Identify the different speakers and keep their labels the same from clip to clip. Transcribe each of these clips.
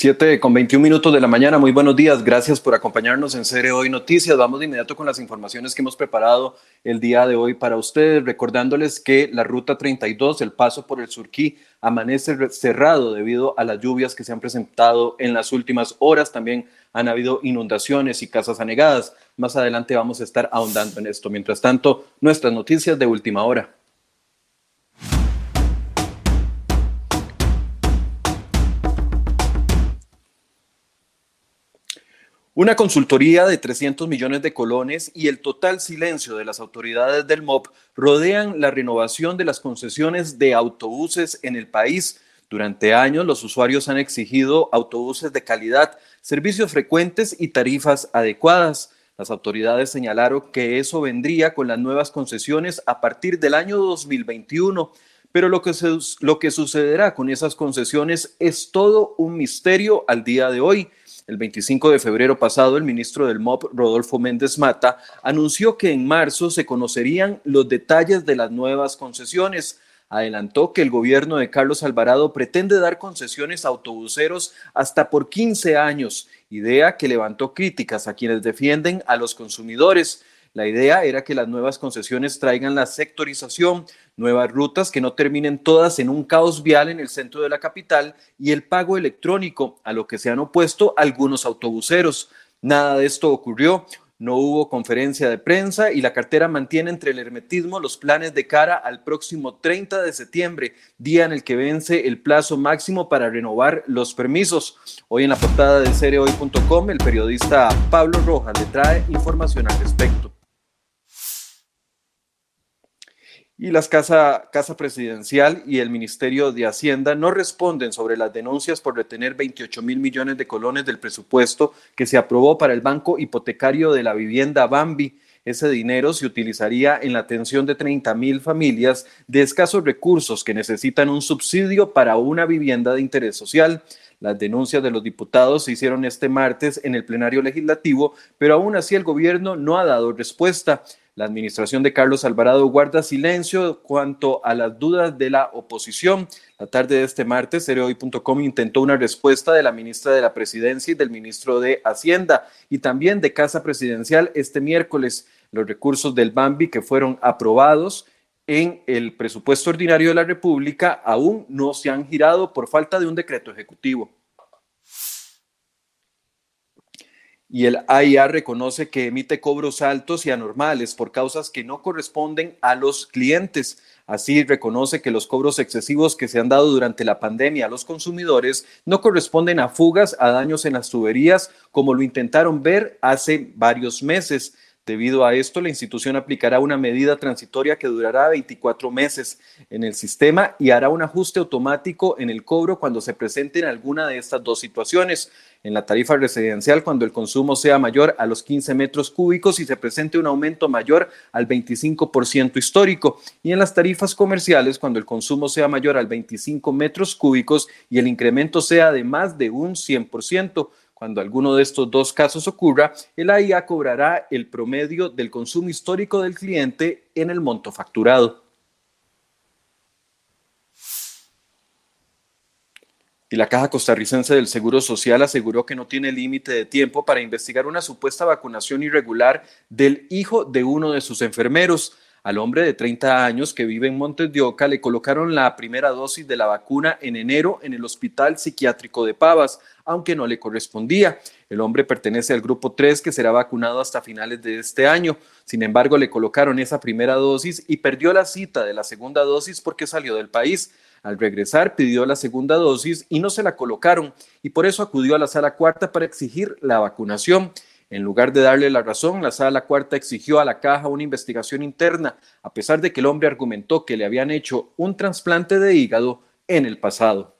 Speaker 1: 7 con 21 minutos de la mañana, muy buenos días, gracias por acompañarnos en Cere Hoy Noticias. Vamos de inmediato con las informaciones que hemos preparado el día de hoy para ustedes, recordándoles que la ruta 32, el paso por el Surquí, amanece cerrado debido a las lluvias que se han presentado en las últimas horas. También han habido inundaciones y casas anegadas. Más adelante vamos a estar ahondando en esto. Mientras tanto, nuestras noticias de última hora. Una consultoría de 300 millones de colones y el total silencio de las autoridades del MOP rodean la renovación de las concesiones de autobuses en el país. Durante años, los usuarios han exigido autobuses de calidad, servicios frecuentes y tarifas adecuadas. Las autoridades señalaron que eso vendría con las nuevas concesiones a partir del año 2021. Pero lo que, lo que sucederá con esas concesiones es todo un misterio al día de hoy. El 25 de febrero pasado, el ministro del MOP, Rodolfo Méndez Mata, anunció que en marzo se conocerían los detalles de las nuevas concesiones. Adelantó que el gobierno de Carlos Alvarado pretende dar concesiones a autobuseros hasta por 15 años, idea que levantó críticas a quienes defienden a los consumidores. La idea era que las nuevas concesiones traigan la sectorización, nuevas rutas que no terminen todas en un caos vial en el centro de la capital y el pago electrónico, a lo que se han opuesto algunos autobuseros. Nada de esto ocurrió. No hubo conferencia de prensa y la cartera mantiene entre el hermetismo los planes de cara al próximo 30 de septiembre, día en el que vence el plazo máximo para renovar los permisos. Hoy en la portada de cereoy.com, el periodista Pablo Rojas le trae información al respecto. Y las casa, casa Presidencial y el Ministerio de Hacienda no responden sobre las denuncias por retener 28 mil millones de colones del presupuesto que se aprobó para el Banco Hipotecario de la Vivienda Bambi. Ese dinero se utilizaría en la atención de 30 mil familias de escasos recursos que necesitan un subsidio para una vivienda de interés social. Las denuncias de los diputados se hicieron este martes en el plenario legislativo, pero aún así el gobierno no ha dado respuesta. La administración de Carlos Alvarado guarda silencio cuanto a las dudas de la oposición. La tarde de este martes, Cereoy.com intentó una respuesta de la ministra de la Presidencia y del ministro de Hacienda y también de Casa Presidencial este miércoles. Los recursos del Bambi que fueron aprobados en el presupuesto ordinario de la República aún no se han girado por falta de un decreto ejecutivo. y el AIA reconoce que emite cobros altos y anormales por causas que no corresponden a los clientes. Así reconoce que los cobros excesivos que se han dado durante la pandemia a los consumidores no corresponden a fugas, a daños en las tuberías, como lo intentaron ver hace varios meses. Debido a esto, la institución aplicará una medida transitoria que durará 24 meses en el sistema y hará un ajuste automático en el cobro cuando se presenten alguna de estas dos situaciones. En la tarifa residencial, cuando el consumo sea mayor a los 15 metros cúbicos y se presente un aumento mayor al 25% histórico. Y en las tarifas comerciales, cuando el consumo sea mayor al 25 metros cúbicos y el incremento sea de más de un 100%. Cuando alguno de estos dos casos ocurra, el AIA cobrará el promedio del consumo histórico del cliente en el monto facturado. Y la Caja Costarricense del Seguro Social aseguró que no tiene límite de tiempo para investigar una supuesta vacunación irregular del hijo de uno de sus enfermeros. Al hombre de 30 años que vive en Montes de Oca le colocaron la primera dosis de la vacuna en enero en el Hospital Psiquiátrico de Pavas, aunque no le correspondía. El hombre pertenece al grupo 3 que será vacunado hasta finales de este año. Sin embargo, le colocaron esa primera dosis y perdió la cita de la segunda dosis porque salió del país. Al regresar pidió la segunda dosis y no se la colocaron y por eso acudió a la sala cuarta para exigir la vacunación. En lugar de darle la razón, la sala cuarta exigió a la caja una investigación interna, a pesar de que el hombre argumentó que le habían hecho un trasplante de hígado en el pasado.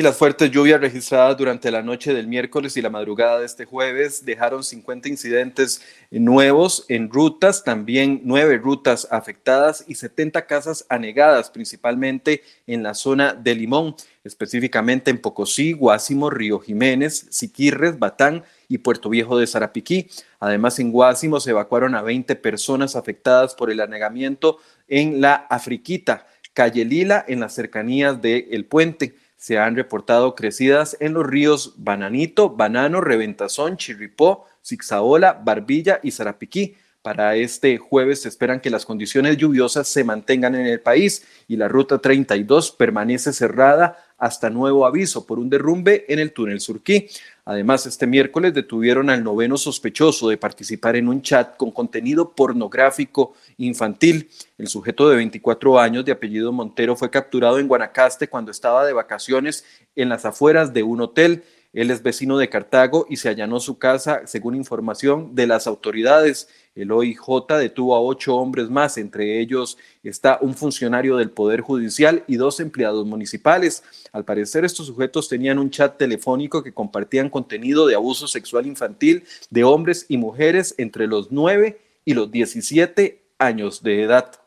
Speaker 1: Y las fuertes lluvias registradas durante la noche del miércoles y la madrugada de este jueves dejaron 50 incidentes nuevos en rutas, también nueve rutas afectadas y 70 casas anegadas, principalmente en la zona de Limón, específicamente en Pocosí, Guásimo, Río Jiménez, Siquirres, Batán y Puerto Viejo de Zarapiquí. Además, en Guásimo se evacuaron a 20 personas afectadas por el anegamiento en la Afriquita, Calle Lila, en las cercanías del puente se han reportado crecidas en los ríos Bananito, Banano, Reventazón, Chirripó, Zixaola, Barbilla y Zarapiquí. Para este jueves se esperan que las condiciones lluviosas se mantengan en el país y la ruta 32 permanece cerrada hasta nuevo aviso por un derrumbe en el túnel Surquí. Además, este miércoles detuvieron al noveno sospechoso de participar en un chat con contenido pornográfico infantil. El sujeto de 24 años de apellido Montero fue capturado en Guanacaste cuando estaba de vacaciones en las afueras de un hotel. Él es vecino de Cartago y se allanó su casa, según información de las autoridades. El OIJ detuvo a ocho hombres más, entre ellos está un funcionario del Poder Judicial y dos empleados municipales. Al parecer, estos sujetos tenían un chat telefónico que compartían contenido de abuso sexual infantil de hombres y mujeres entre los 9 y los 17 años de edad.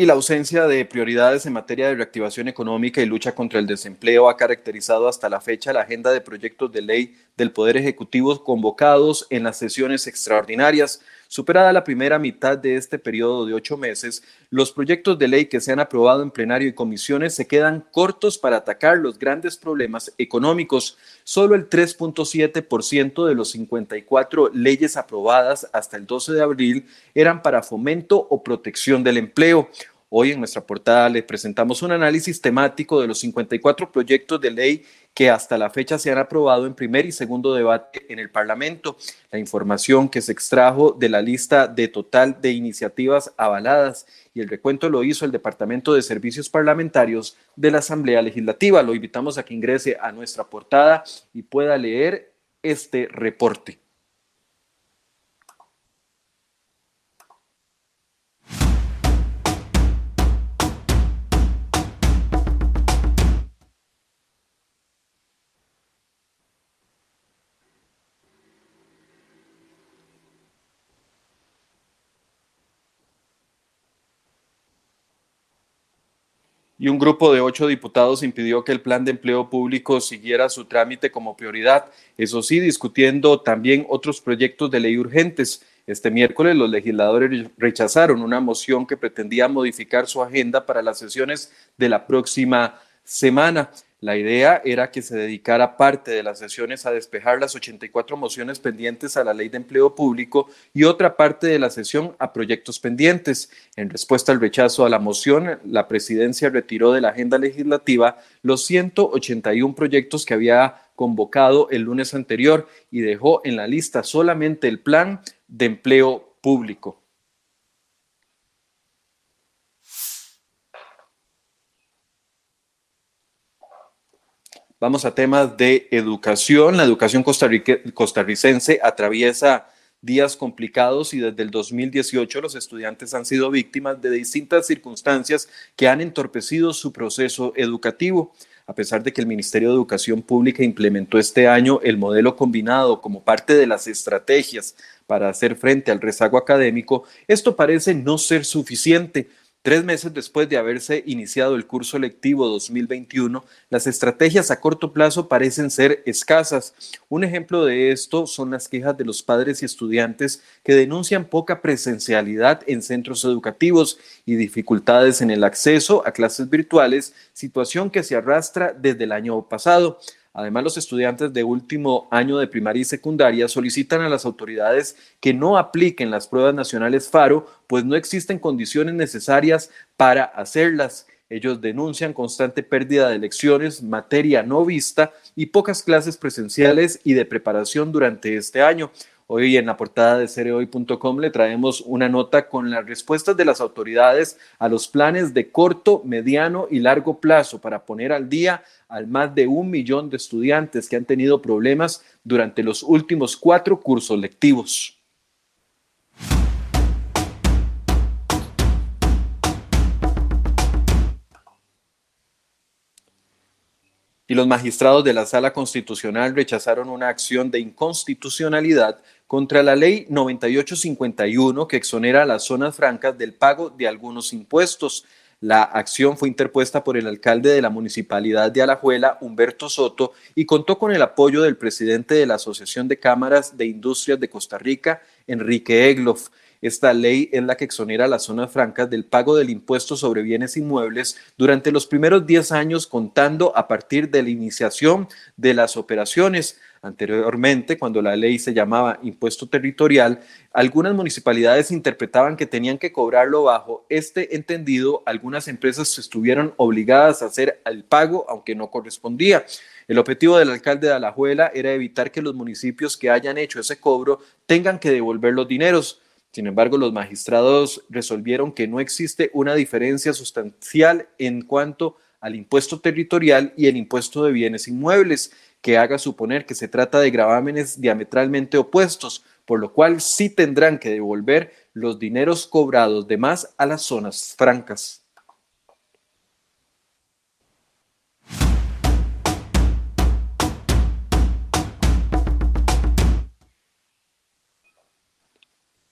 Speaker 1: Y la ausencia de prioridades en materia de reactivación económica y lucha contra el desempleo ha caracterizado hasta la fecha la agenda de proyectos de ley del Poder Ejecutivo convocados en las sesiones extraordinarias. Superada la primera mitad de este periodo de ocho meses, los proyectos de ley que se han aprobado en plenario y comisiones se quedan cortos para atacar los grandes problemas económicos. Solo el 3.7% de los 54 leyes aprobadas hasta el 12 de abril eran para fomento o protección del empleo. Hoy en nuestra portada le presentamos un análisis temático de los 54 proyectos de ley que hasta la fecha se han aprobado en primer y segundo debate en el Parlamento. La información que se extrajo de la lista de total de iniciativas avaladas y el recuento lo hizo el Departamento de Servicios Parlamentarios de la Asamblea Legislativa. Lo invitamos a que ingrese a nuestra portada y pueda leer este reporte. Y un grupo de ocho diputados impidió que el plan de empleo público siguiera su trámite como prioridad, eso sí, discutiendo también otros proyectos de ley urgentes. Este miércoles los legisladores rechazaron una moción que pretendía modificar su agenda para las sesiones de la próxima semana. La idea era que se dedicara parte de las sesiones a despejar las 84 mociones pendientes a la ley de empleo público y otra parte de la sesión a proyectos pendientes. En respuesta al rechazo a la moción, la presidencia retiró de la agenda legislativa los 181 proyectos que había convocado el lunes anterior y dejó en la lista solamente el plan de empleo público. Vamos a temas de educación. La educación costarricense atraviesa días complicados y desde el 2018 los estudiantes han sido víctimas de distintas circunstancias que han entorpecido su proceso educativo. A pesar de que el Ministerio de Educación Pública implementó este año el modelo combinado como parte de las estrategias para hacer frente al rezago académico, esto parece no ser suficiente Tres meses después de haberse iniciado el curso lectivo 2021, las estrategias a corto plazo parecen ser escasas. Un ejemplo de esto son las quejas de los padres y estudiantes que denuncian poca presencialidad en centros educativos y dificultades en el acceso a clases virtuales, situación que se arrastra desde el año pasado. Además, los estudiantes de último año de primaria y secundaria solicitan a las autoridades que no apliquen las pruebas nacionales FARO, pues no existen condiciones necesarias para hacerlas. Ellos denuncian constante pérdida de lecciones, materia no vista y pocas clases presenciales y de preparación durante este año. Hoy en la portada de cereoy.com le traemos una nota con las respuestas de las autoridades a los planes de corto, mediano y largo plazo para poner al día al más de un millón de estudiantes que han tenido problemas durante los últimos cuatro cursos lectivos. y los magistrados de la Sala Constitucional rechazaron una acción de inconstitucionalidad contra la ley 9851 que exonera a las zonas francas del pago de algunos impuestos. La acción fue interpuesta por el alcalde de la municipalidad de Alajuela, Humberto Soto, y contó con el apoyo del presidente de la Asociación de Cámaras de Industrias de Costa Rica, Enrique Egloff. Esta ley es la que exonera a las zonas francas del pago del impuesto sobre bienes inmuebles durante los primeros 10 años contando a partir de la iniciación de las operaciones. Anteriormente, cuando la ley se llamaba impuesto territorial, algunas municipalidades interpretaban que tenían que cobrarlo bajo este entendido. Algunas empresas estuvieron obligadas a hacer el pago, aunque no correspondía. El objetivo del alcalde de Alajuela era evitar que los municipios que hayan hecho ese cobro tengan que devolver los dineros. Sin embargo, los magistrados resolvieron que no existe una diferencia sustancial en cuanto al impuesto territorial y el impuesto de bienes inmuebles, que haga suponer que se trata de gravámenes diametralmente opuestos, por lo cual sí tendrán que devolver los dineros cobrados de más a las zonas francas.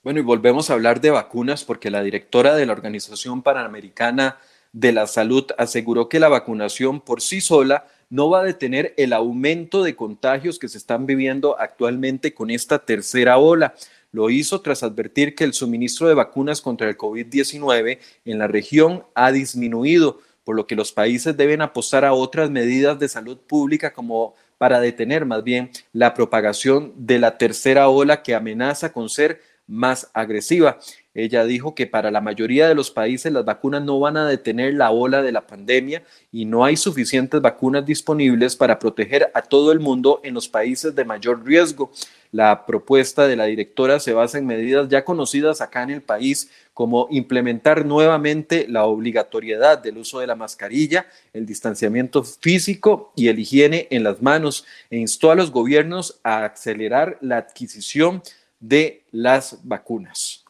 Speaker 1: Bueno, y volvemos a hablar de vacunas porque la directora de la Organización Panamericana de la Salud aseguró que la vacunación por sí sola no va a detener el aumento de contagios que se están viviendo actualmente con esta tercera ola. Lo hizo tras advertir que el suministro de vacunas contra el COVID-19 en la región ha disminuido, por lo que los países deben apostar a otras medidas de salud pública como para detener más bien la propagación de la tercera ola que amenaza con ser más agresiva. Ella dijo que para la mayoría de los países las vacunas no van a detener la ola de la pandemia y no hay suficientes vacunas disponibles para proteger a todo el mundo en los países de mayor riesgo. La propuesta de la directora se basa en medidas ya conocidas acá en el país, como implementar nuevamente la obligatoriedad del uso de la mascarilla, el distanciamiento físico y el higiene en las manos, e instó a los gobiernos a acelerar la adquisición de las vacunas.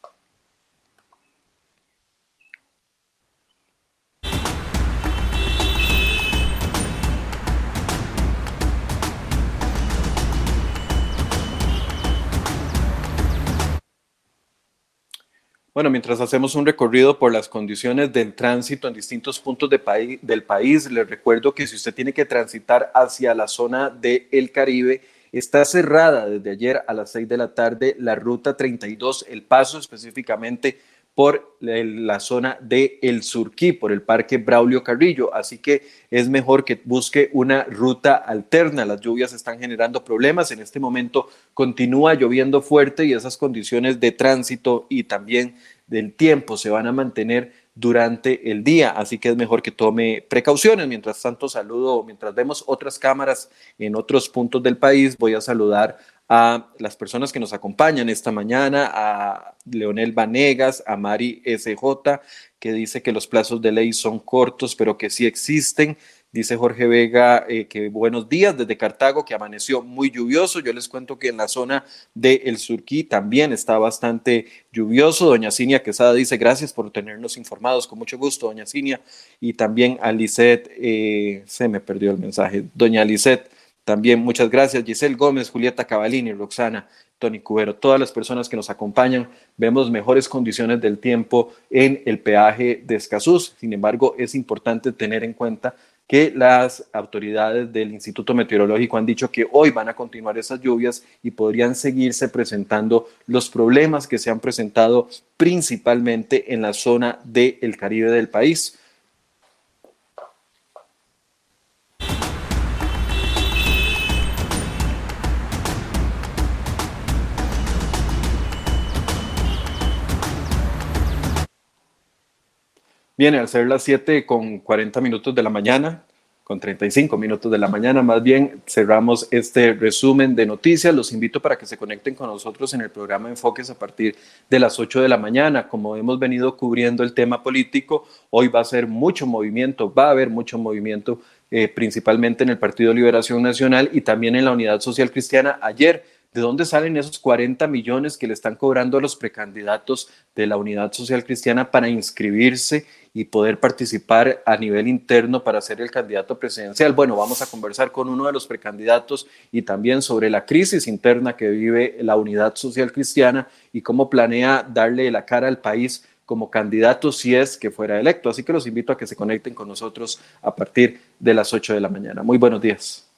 Speaker 1: Bueno, mientras hacemos un recorrido por las condiciones del tránsito en distintos puntos de del país, les recuerdo que si usted tiene que transitar hacia la zona del Caribe, Está cerrada desde ayer a las 6 de la tarde la ruta 32, el paso específicamente por la zona de El Surquí, por el Parque Braulio Carrillo. Así que es mejor que busque una ruta alterna. Las lluvias están generando problemas. En este momento continúa lloviendo fuerte y esas condiciones de tránsito y también del tiempo se van a mantener durante el día, así que es mejor que tome precauciones. Mientras tanto, saludo, mientras vemos otras cámaras en otros puntos del país, voy a saludar a las personas que nos acompañan esta mañana, a Leonel Vanegas, a Mari SJ, que dice que los plazos de ley son cortos, pero que sí existen. Dice Jorge Vega eh, que buenos días desde Cartago, que amaneció muy lluvioso. Yo les cuento que en la zona de El Surquí también está bastante lluvioso. Doña Cinia Quesada dice gracias por tenernos informados. Con mucho gusto, doña Cinia. Y también a Lisette, eh, se me perdió el mensaje. Doña Lisette, también muchas gracias. Giselle Gómez, Julieta Cavalini, Roxana. Tony Cubero, todas las personas que nos acompañan, vemos mejores condiciones del tiempo en el peaje de Escazú. Sin embargo, es importante tener en cuenta que las autoridades del Instituto Meteorológico han dicho que hoy van a continuar esas lluvias y podrían seguirse presentando los problemas que se han presentado principalmente en la zona del Caribe del país. Viene al ser las 7 con 40 minutos de la mañana, con 35 minutos de la mañana, más bien cerramos este resumen de noticias. Los invito para que se conecten con nosotros en el programa Enfoques a partir de las 8 de la mañana. Como hemos venido cubriendo el tema político, hoy va a ser mucho movimiento, va a haber mucho movimiento, eh, principalmente en el Partido Liberación Nacional y también en la Unidad Social Cristiana. Ayer ¿De dónde salen esos 40 millones que le están cobrando a los precandidatos de la Unidad Social Cristiana para inscribirse y poder participar a nivel interno para ser el candidato presidencial? Bueno, vamos a conversar con uno de los precandidatos y también sobre la crisis interna que vive la Unidad Social Cristiana y cómo planea darle la cara al país como candidato si es que fuera electo. Así que los invito a que se conecten con nosotros a partir de las 8 de la mañana. Muy buenos días.